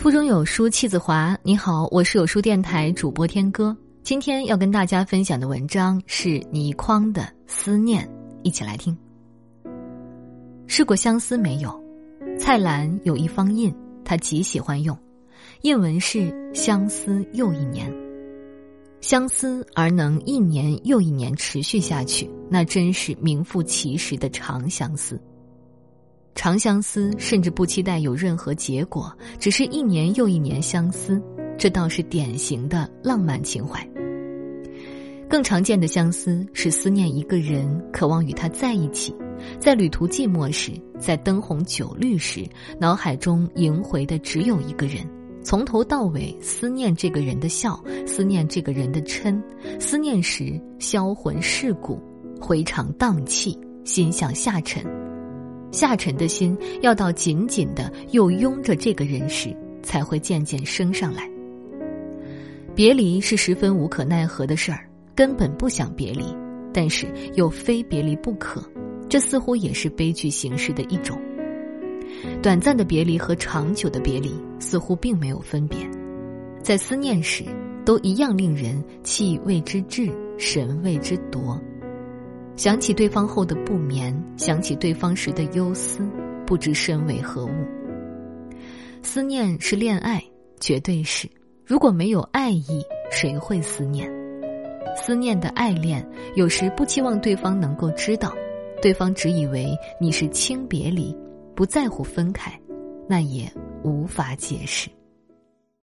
腹中有书气自华。你好，我是有书电台主播天歌。今天要跟大家分享的文章是倪匡的《思念》，一起来听。试过相思没有？蔡澜有一方印，他极喜欢用，印文是“相思又一年”。相思而能一年又一年持续下去，那真是名副其实的长相思。长相思，甚至不期待有任何结果，只是一年又一年相思，这倒是典型的浪漫情怀。更常见的相思是思念一个人，渴望与他在一起，在旅途寂寞时，在灯红酒绿时，脑海中萦回的只有一个人，从头到尾思念这个人的笑，思念这个人的嗔，思念时销魂蚀骨，回肠荡气，心向下沉。下沉的心要到紧紧的又拥着这个人时，才会渐渐升上来。别离是十分无可奈何的事儿，根本不想别离，但是又非别离不可，这似乎也是悲剧形式的一种。短暂的别离和长久的别离似乎并没有分别，在思念时都一样令人气为之滞，神为之夺。想起对方后的不眠，想起对方时的忧思，不知身为何物。思念是恋爱，绝对是。如果没有爱意，谁会思念？思念的爱恋，有时不期望对方能够知道，对方只以为你是轻别离，不在乎分开，那也无法解释。